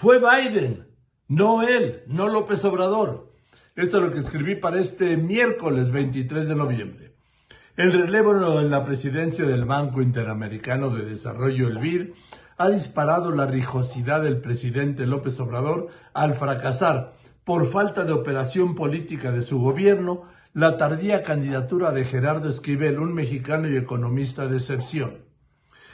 Fue Biden, no él, no López Obrador. Esto es lo que escribí para este miércoles 23 de noviembre. El relevo en la presidencia del Banco Interamericano de Desarrollo, el BID, ha disparado la rijosidad del presidente López Obrador al fracasar, por falta de operación política de su gobierno, la tardía candidatura de Gerardo Esquivel, un mexicano y economista de excepción.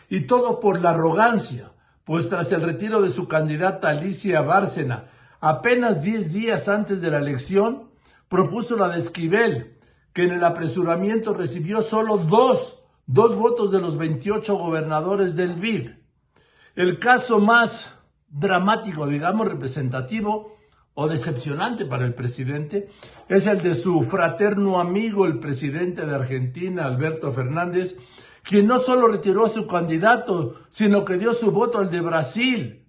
Y todo por la arrogancia, pues tras el retiro de su candidata Alicia Bárcena, apenas 10 días antes de la elección, propuso la de Esquivel, que en el apresuramiento recibió solo dos, dos votos de los 28 gobernadores del BID. El caso más dramático, digamos, representativo o decepcionante para el presidente es el de su fraterno amigo, el presidente de Argentina, Alberto Fernández, quien no solo retiró a su candidato, sino que dio su voto al de Brasil.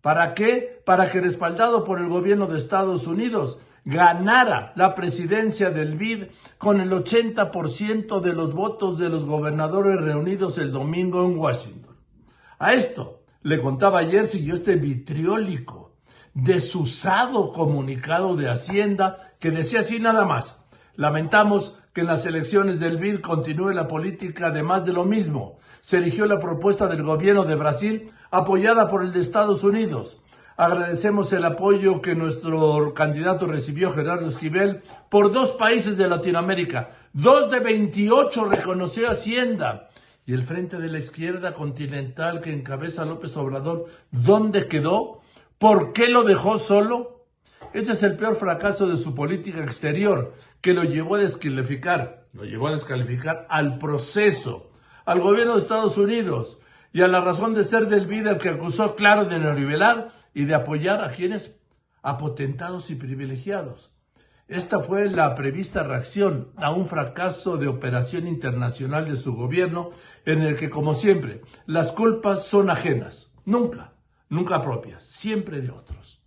¿Para qué? Para que respaldado por el gobierno de Estados Unidos ganara la presidencia del BID con el 80% de los votos de los gobernadores reunidos el domingo en Washington. A esto, le contaba ayer, siguió este vitriólico, desusado comunicado de Hacienda que decía así nada más. Lamentamos que en las elecciones del BID continúe la política de más de lo mismo. Se eligió la propuesta del gobierno de Brasil apoyada por el de Estados Unidos. Agradecemos el apoyo que nuestro candidato recibió, Gerardo Esquivel, por dos países de Latinoamérica. Dos de 28 reconoció Hacienda. Y el Frente de la Izquierda Continental que encabeza López Obrador, ¿dónde quedó? ¿Por qué lo dejó solo? Ese es el peor fracaso de su política exterior, que lo llevó a descalificar, lo llevó a descalificar al proceso, al gobierno de Estados Unidos y a la razón de ser del líder que acusó claro de neoliberal y de apoyar a quienes, a potentados y privilegiados. Esta fue la prevista reacción a un fracaso de operación internacional de su gobierno en el que, como siempre, las culpas son ajenas, nunca, nunca propias, siempre de otros.